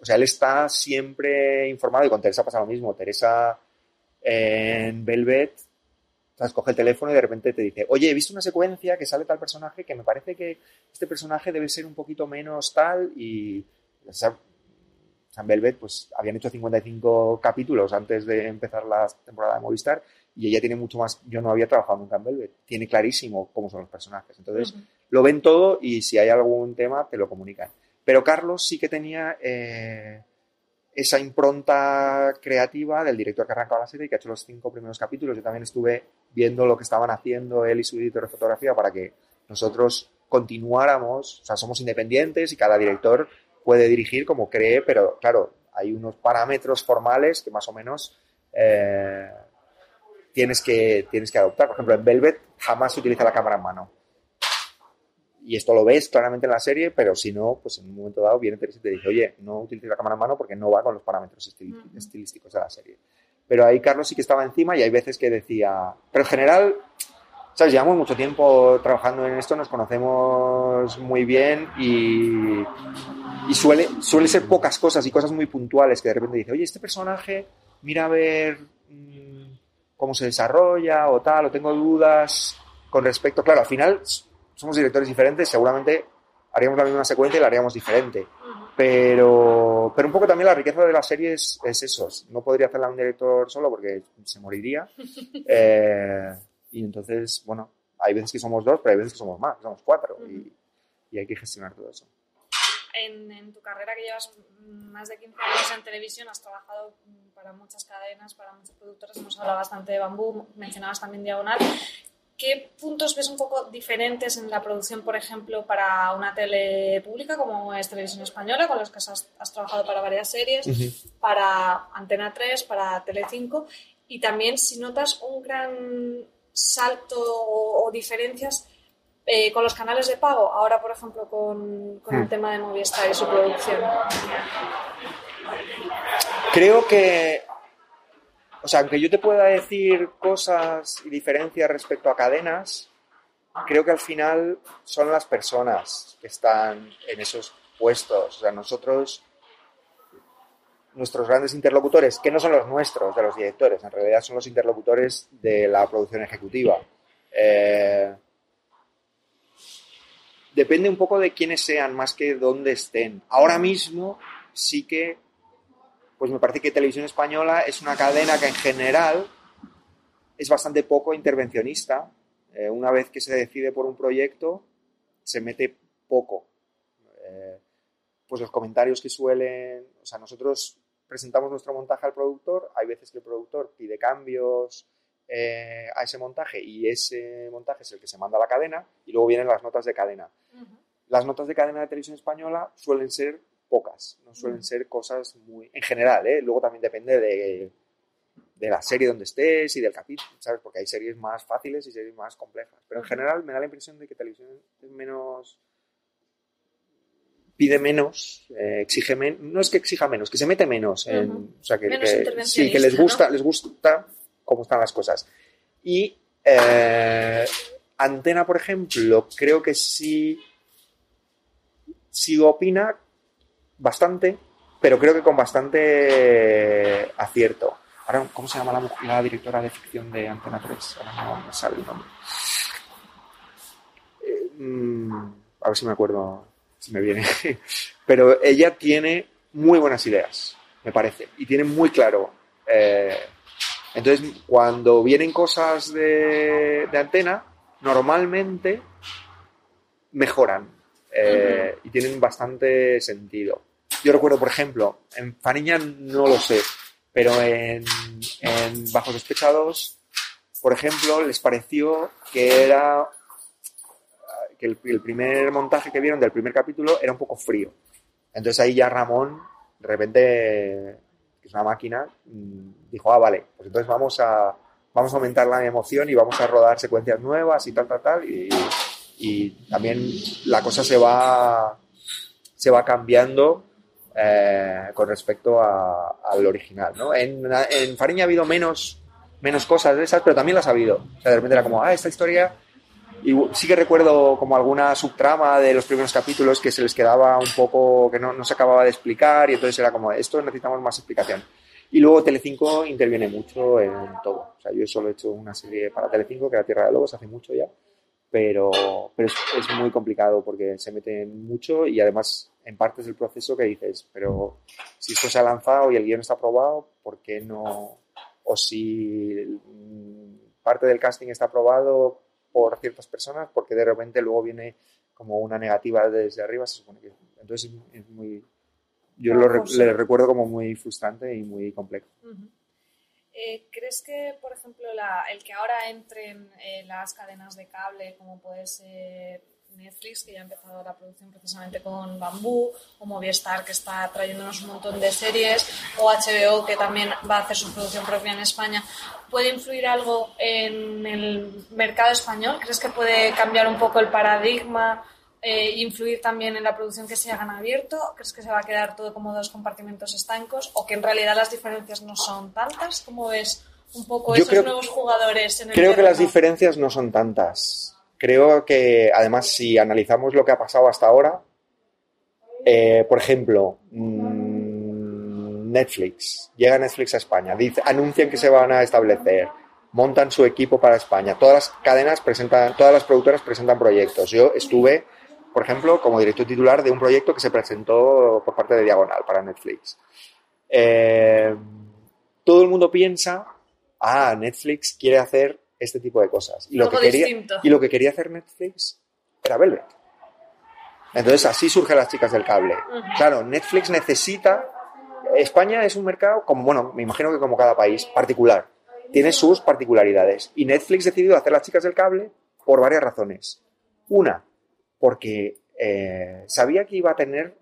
O sea, él está siempre informado y con Teresa pasa lo mismo. Teresa en Velvet o coge el teléfono y de repente te dice, oye, he visto una secuencia que sale tal personaje que me parece que este personaje debe ser un poquito menos tal y... San Velvet, pues habían hecho 55 capítulos antes de empezar la temporada de Movistar y ella tiene mucho más. Yo no había trabajado nunca en Velvet, tiene clarísimo cómo son los personajes. Entonces, lo ven todo y si hay algún tema, te lo comunican. Pero Carlos sí que tenía eh, esa impronta creativa del director que arrancaba la serie y que ha hecho los cinco primeros capítulos. Yo también estuve viendo lo que estaban haciendo él y su editor de fotografía para que nosotros continuáramos, o sea, somos independientes y cada director puede dirigir como cree, pero claro, hay unos parámetros formales que más o menos eh, tienes, que, tienes que adoptar. Por ejemplo, en Velvet jamás se utiliza la cámara en mano. Y esto lo ves claramente en la serie, pero si no, pues en un momento dado viene Teresa y te dice, oye, no utilices la cámara en mano porque no va con los parámetros estilísticos de la serie. Pero ahí Carlos sí que estaba encima y hay veces que decía, pero en general, ¿sabes? Llevamos mucho tiempo trabajando en esto, nos conocemos muy bien y, y suele, suele ser pocas cosas y cosas muy puntuales que de repente dice, oye, este personaje, mira a ver mm, cómo se desarrolla o tal, o tengo dudas con respecto. Claro, al final somos directores diferentes, seguramente haríamos la misma secuencia y la haríamos diferente. Pero, pero un poco también la riqueza de la serie es, eso. No podría hacerla un director solo porque se moriría. [laughs] Eh, y entonces, bueno, hay veces que somos dos, pero hay veces que somos más, somos cuatro. y, y hay que gestionar todo eso en, tu carrera que llevas más de 15 años en televisión, has trabajado para muchas cadenas, para muchos productores, hemos hablado bastante de Bambú, mencionabas también Diagonal. ¿Qué puntos ves un poco diferentes en la producción, por ejemplo, para una tele pública como es Televisión Española, con los que has, trabajado para varias series, para Antena 3, para Tele5? Y también si notas un gran salto o diferencias eh, con los canales de pago, ahora por ejemplo con, con el hmm. tema de Movistar y su producción? Creo que, o sea, aunque yo te pueda decir cosas y diferencias respecto a cadenas, creo que al final son las personas que están en esos puestos. O sea, nosotros, nuestros grandes interlocutores, que no son los nuestros, de los directores, en realidad son los interlocutores de la producción ejecutiva. Eh, depende un poco de quiénes sean, más que dónde estén. Ahora mismo sí que, pues me parece que Televisión Española es una cadena que en general es bastante poco intervencionista. Eh, una vez que se decide por un proyecto, se mete poco. Eh, pues los comentarios que suelen, o sea, nosotros presentamos nuestro montaje al productor, hay veces que el productor pide cambios, eh, a ese montaje y ese montaje es el que se manda a la cadena y luego vienen las notas de cadena. Las notas de cadena de televisión española suelen ser pocas, no suelen ser cosas muy... En general, ¿eh? luego también depende de, de la serie donde estés y del capítulo, ¿sabes? Porque hay series más fáciles y series más complejas. Pero en general me da la impresión de que televisión es menos pide menos, eh, exige menos, no es que exija menos, que se mete menos, en, o sea, que, sí, que les gusta, les gusta cómo están las cosas. Y eh, Antena, por ejemplo, creo que sí, sí opina bastante, pero creo que con bastante acierto. Ahora, ¿cómo se llama la, directora de ficción de Antena 3? Ahora no me sale el nombre. Eh, mm, a ver si me acuerdo, si me viene. [laughs] Pero ella tiene muy buenas ideas, me parece, y tiene muy claro eh, entonces, cuando vienen cosas de, antena, normalmente mejoran eh, y tienen bastante sentido. Yo recuerdo, por ejemplo, en Faniña no lo sé, pero en, en Bajos Despechados, por ejemplo, les pareció que era que el, el, primer montaje que vieron del primer capítulo era un poco frío. Entonces ahí ya Ramón de repente que es una máquina, mm, dijo, ah, vale, pues entonces vamos a, vamos a aumentar la emoción y vamos a rodar secuencias nuevas y tal, tal, tal. Y, también la cosa se va, se va cambiando eh, con respecto a- al original, ¿no? En, en Fariña ha habido menos, menos cosas de esas, pero también las ha habido. O sea, de repente era como, ah, esta historia... Y sí que recuerdo como alguna subtrama de los primeros capítulos que se les quedaba un poco, que no, no se acababa de explicar y entonces era como, esto necesitamos más explicación. Y luego Telecinco interviene mucho en todo. O sea, yo solo he hecho una serie para Telecinco, que era Tierra de Lobos, hace mucho ya, pero, pero es, es muy complicado porque se meten mucho y además en partes del proceso que dices, pero si esto se ha lanzado y el guion está aprobado, ¿por qué no? O si mm, parte del casting está aprobado por ciertas personas, porque de repente luego viene como una negativa desde arriba, se supone que... Entonces es- muy... Yo lo le recuerdo como muy frustrante y muy complejo. Eh, ¿Crees que, por ejemplo, la- el que ahora entren eh, las cadenas de cable, como puede ser Netflix, que ya ha empezado la producción precisamente con Bambú, o Movistar, que está trayéndonos un montón de series, o HBO, que también va a hacer su producción propia en España, ¿puede influir algo en el mercado español? ¿Crees que puede cambiar un poco el paradigma? Eh, influir también en la producción que se hagan abierto? ¿Crees que se va a quedar todo como dos compartimentos estancos? ¿O que en realidad las diferencias no son tantas? ¿Cómo ves un poco Yo esos creo- nuevos jugadores en el Creo que las diferencias no son tantas. Creo que, además, si analizamos lo que ha pasado hasta ahora, eh, por ejemplo, mm, Netflix, llega Netflix a España, dice, anuncian que se van a establecer, montan su equipo para España, todas las cadenas presentan, todas las productoras presentan proyectos. Yo estuve, por ejemplo, como director titular de un proyecto que se presentó por parte de Diagonal para Netflix. Eh, todo el mundo piensa, ah, Netflix quiere hacer este tipo de cosas. Y lo, que quería, y lo que quería hacer Netflix era Velvet. Entonces así surgen las chicas del cable. Claro, Netflix necesita... España es un mercado, como bueno, me imagino que como cada país, particular. Tiene sus particularidades. Y Netflix decidió hacer las chicas del cable por varias razones. Una, porque eh, sabía que iba a tener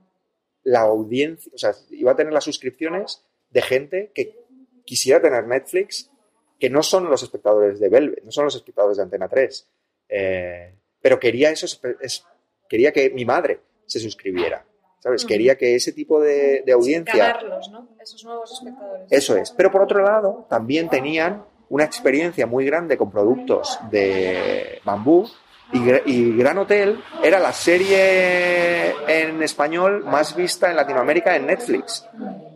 la audiencia, o sea, iba a tener las suscripciones de gente que quisiera tener Netflix, que no son los espectadores de Velvet, no son los espectadores de Antena 3. Eh, pero quería eso, es- quería que mi madre se suscribiera, ¿sabes? Ujú. Quería que ese tipo de, de audiencia... Ganarlos, ¿no? Esos nuevos espectadores. Eso es. Pero por otro lado, también tenían una experiencia muy grande con productos de bambú. Y, Gra- y Gran Hotel era la serie en español más vista en Latinoamérica en Netflix.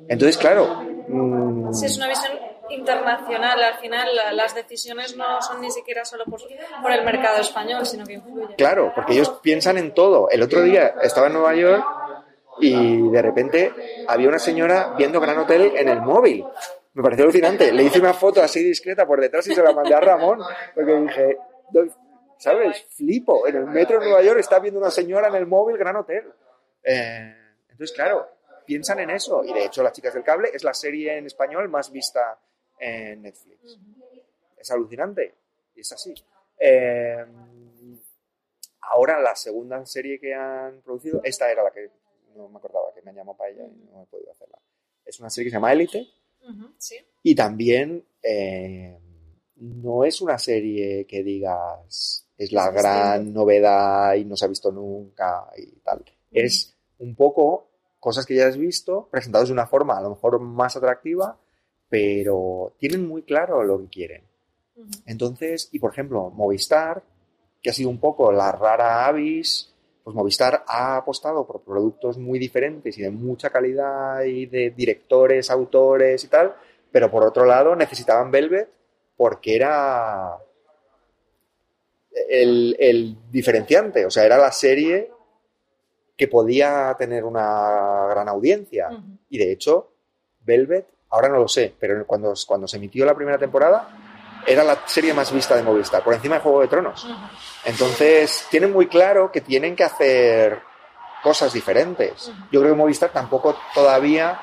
Entonces, claro. mm, Sí, es una visión internacional. Al final, la- las decisiones no son ni siquiera solo por, por el mercado español, sino que influyen. Claro, porque ellos piensan en todo. El otro día estaba en Nueva York y de repente había una señora viendo Gran Hotel en el móvil. Me pareció alucinante. Le hice una foto así discreta por detrás y se la mandé a Ramón porque dije, "Doy- ¿sabes? Flipo. En el metro de Nueva York está viendo una señora en el móvil Gran Hotel. Eh, entonces, claro, piensan en eso. Y de hecho, Las Chicas del Cable es la serie en español más vista en Netflix. Es alucinante. Y es así. Eh, ahora la segunda serie que han producido, esta era la que no me acordaba, que me han llamado para ella y no he podido hacerla. Es una serie que se llama Élite Sí. y también eh, no es una serie que digas es la gran novedad y no se ha visto nunca y tal. Es un poco cosas que ya has visto, presentados de una forma a lo mejor más atractiva, pero tienen muy claro lo que quieren. Entonces, y por ejemplo, Movistar, que ha sido un poco la rara avis, pues Movistar ha apostado por productos muy diferentes y de mucha calidad y de directores, autores y tal, pero por otro lado necesitaban Velvet porque era el, el diferenciante, o sea, era la serie que podía tener una gran audiencia. Y de hecho, Velvet, ahora no lo sé, pero cuando, cuando se emitió la primera temporada, era la serie más vista de Movistar, por encima de Juego de Tronos. Entonces, tienen muy claro que tienen que hacer cosas diferentes. Yo creo que Movistar tampoco todavía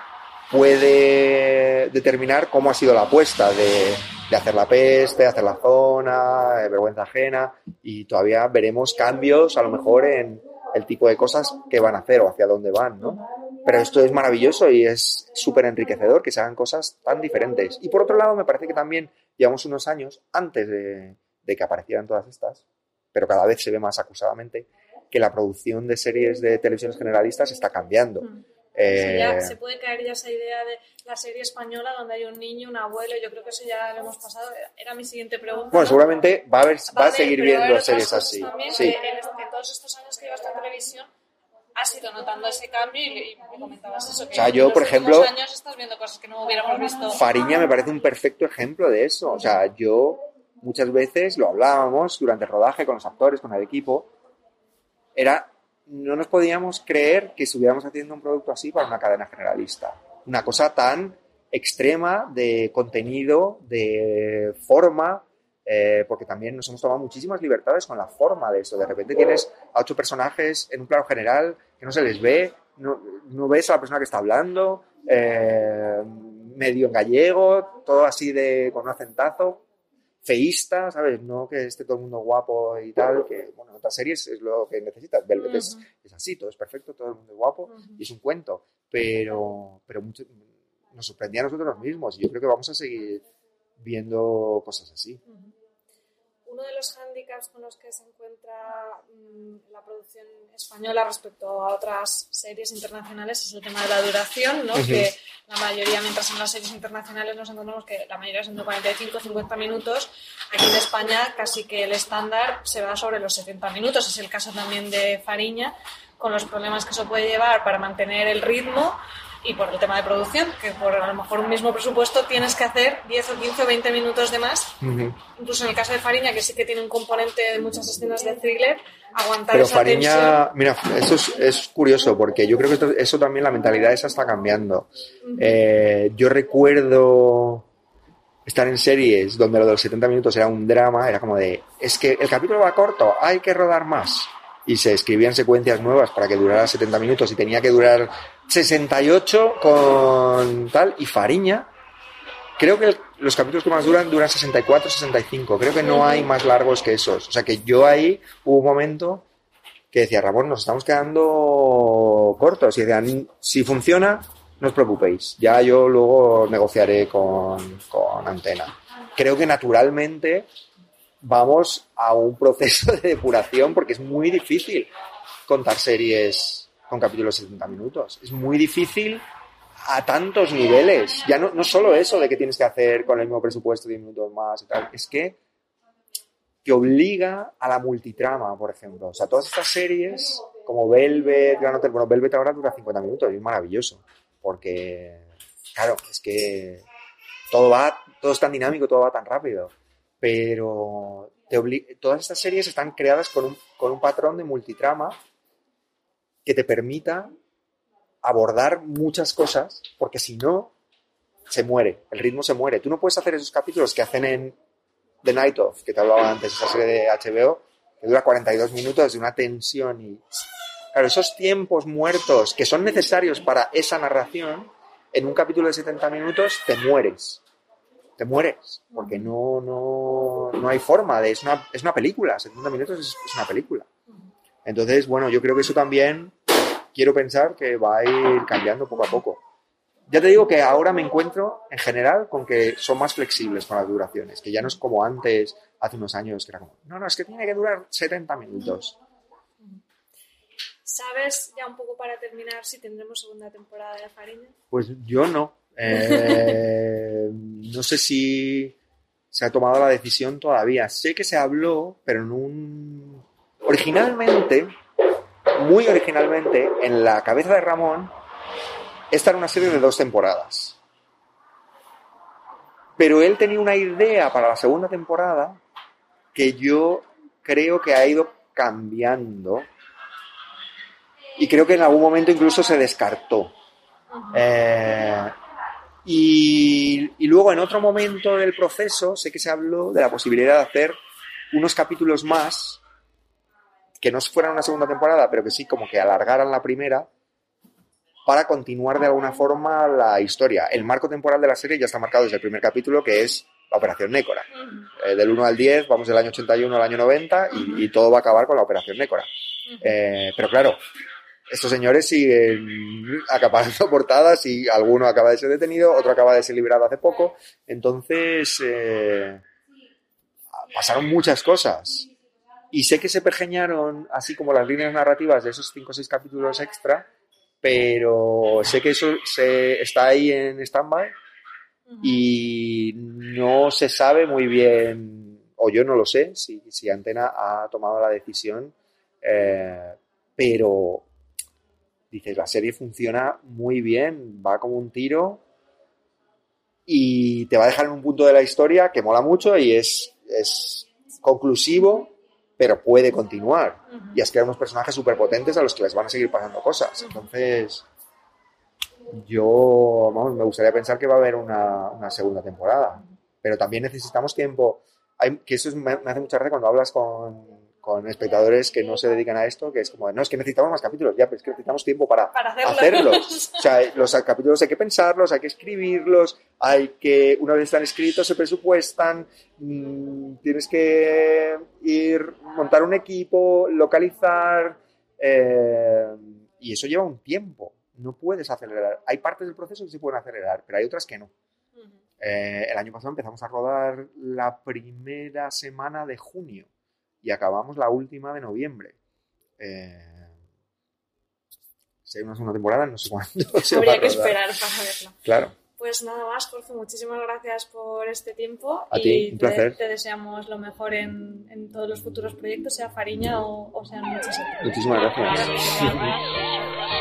puede determinar cómo ha sido la apuesta de, de hacer la peste, hacer la zona, de vergüenza ajena, y todavía veremos cambios a lo mejor en el tipo de cosas que van a hacer o hacia dónde van, ¿no? Pero esto es maravilloso y es súper enriquecedor que se hagan cosas tan diferentes. Y por otro lado, me parece que también llevamos unos años antes de, de que aparecieran todas estas, pero cada vez se ve más acusadamente, que la producción de series de televisiones generalistas está cambiando. Mm. Eh, ya se puede caer ya esa idea de la serie española donde hay un niño, un abuelo. Yo creo que eso ya lo hemos pasado. Era mi siguiente pregunta. bueno, ¿no? seguramente va a, haber, va a seguir va a haber viendo series así. También Sí. en, este- en todos estos años que llevas en televisión has ido notando ese cambio y, y me comentabas eso. Que O sea, yo, por ejemplo, años estás viendo cosas que no hubiéramos visto. Fariña me parece un perfecto ejemplo de eso. O sea, yo muchas veces lo hablábamos durante el rodaje con los actores, con el equipo. Era, no nos podíamos creer que estuviéramos haciendo un producto así para una cadena generalista. Una cosa tan extrema de contenido, de forma, eh, porque también nos hemos tomado muchísimas libertades con la forma de eso. De repente tienes a ocho personajes en un plano general que no se les ve, no, ves a la persona que está hablando, eh, medio en gallego, todo así de con un acentazo, feísta, ¿sabes? No que esté todo el mundo guapo y tal, que bueno, en otras series es lo que necesitas. Velvet es, así, todo es perfecto, todo el mundo es guapo y es un cuento, pero, pero mucho- nos sorprendía a nosotros mismos y yo creo que vamos a seguir viendo cosas así. Uno de los hándicaps con los que se encuentra mm, la producción española respecto a otras series internacionales es el tema de la duración, ¿no? Que la mayoría, mientras en las series internacionales nos encontramos que la mayoría son de 45 50 minutos, aquí en España casi que el estándar se va sobre los 70 minutos. Es el caso también de Fariña, con los problemas que eso puede llevar para mantener el ritmo y por el tema de producción, que por a lo mejor un mismo presupuesto tienes que hacer 10 o 15 o 20 minutos de más incluso en el caso de Fariña, que sí que tiene un componente de muchas escenas de thriller, aguantar Pero esa Fariña, mira, eso es, es curioso porque yo creo que esto- eso también, la mentalidad esa está cambiando. Eh, yo recuerdo estar en series donde lo de los 70 minutos era un drama, era como de, es que el capítulo va corto, hay que rodar más. Y se escribían secuencias nuevas para que durara 70 minutos y tenía que durar 68 con tal. Y Fariña, creo que el- los capítulos que más duran duran 64, 65. Creo que no hay más largos que esos. O sea que yo ahí hubo un momento que decía, Ramón, nos estamos quedando cortos. Y decían, si funciona, no os preocupéis. Ya yo luego negociaré con, con Antena. Creo que naturalmente vamos a un proceso de depuración porque es muy difícil contar series con capítulos de 70 minutos. Es muy difícil a tantos niveles. Ya no, no solo eso de que tienes que hacer con el mismo presupuesto 10 minutos más y tal, es que te obliga a la multitrama, por ejemplo. O sea, todas estas series, como Velvet, Gran Hotel, bueno, Velvet ahora dura 50 minutos y es maravilloso, porque, claro, es que todo va, todo es tan dinámico, todo va tan rápido, pero te todas estas series están creadas con un, con un patrón de multitrama que te permita abordar muchas cosas, porque si no, se muere, el ritmo se muere. Tú no puedes hacer esos capítulos que hacen en The Night Of, que te hablaba antes, esa serie de HBO, que dura 42 minutos de una tensión y... Claro, esos tiempos muertos que son necesarios para esa narración, en un capítulo de 70 minutos te mueres. Te mueres, porque no, no, no hay forma de... Es una, es una película, 70 minutos es, es una película. Entonces, bueno, yo creo que eso también quiero pensar que va a ir cambiando poco a poco. Ya te digo que ahora me encuentro en general con que son más flexibles con las duraciones, que ya no es como antes, hace unos años, que era como, no, no, es que tiene que durar 70 minutos. ¿Sabes ya un poco para terminar si tendremos segunda temporada de Fariña? Pues yo no. Eh, no sé si se ha tomado la decisión todavía. Sé que se habló, pero en un... Originalmente, muy originalmente, en la cabeza de Ramón, esta era una serie de dos temporadas. Pero él tenía una idea para la segunda temporada que yo creo que ha ido cambiando y creo que en algún momento incluso se descartó. Eh, y, y luego en otro momento del proceso sé que se habló de la posibilidad de hacer unos capítulos más que no fueran una segunda temporada, pero que sí como que alargaran la primera para continuar de alguna forma la historia. El marco temporal de la serie ya está marcado desde el primer capítulo, que es la Operación Nécora. Eh, del 1 al 10, vamos del año 81 al año 90 y, y todo va a acabar con la Operación Nécora. Eh, pero claro, estos señores siguen acaparando [laughs] portadas y alguno acaba de ser detenido, otro acaba de ser liberado hace poco. Entonces, eh, pasaron muchas cosas. Y sé que se pergeñaron así como las líneas narrativas de esos cinco o seis capítulos extra, pero sé que eso se, está ahí en stand-by y no se sabe muy bien, o yo no lo sé, si, si Antena ha tomado la decisión, eh, pero dices, la serie funciona muy bien, va como un tiro y te va a dejar en un punto de la historia que mola mucho y es, es conclusivo, pero puede continuar. Y has creado unos personajes súper potentes a los que les van a seguir pasando cosas. Entonces, yo, vamos, me gustaría pensar que va a haber una, una segunda temporada. Pero también necesitamos tiempo. Hay, que eso es, me, me hace mucha gracia cuando hablas con, con espectadores que no se dedican a esto, que es como, no, es que necesitamos más capítulos, ya, pero es que necesitamos tiempo para, Para hacerlo. hacerlos. [laughs] O sea, los capítulos hay que pensarlos, hay que escribirlos, hay que, una vez están escritos, se presupuestan, mm, tienes que ir, montar un equipo, localizar, eh, y eso lleva un tiempo. No puedes acelerar. Hay partes del proceso que se pueden acelerar, pero hay otras que no. Eh, el año pasado empezamos a rodar la primera semana de junio y acabamos la última de noviembre. Eh, si hay una segunda temporada, no sé cuándo [laughs] se Habría que esperar para verlo. Claro. Pues nada más, Jorge, muchísimas gracias por este tiempo A y ti, un te- placer. Te, deseamos lo mejor en, en todos los futuros proyectos, sea Fariña o, o sean muchos otros. Muchísimas gracias. [laughs]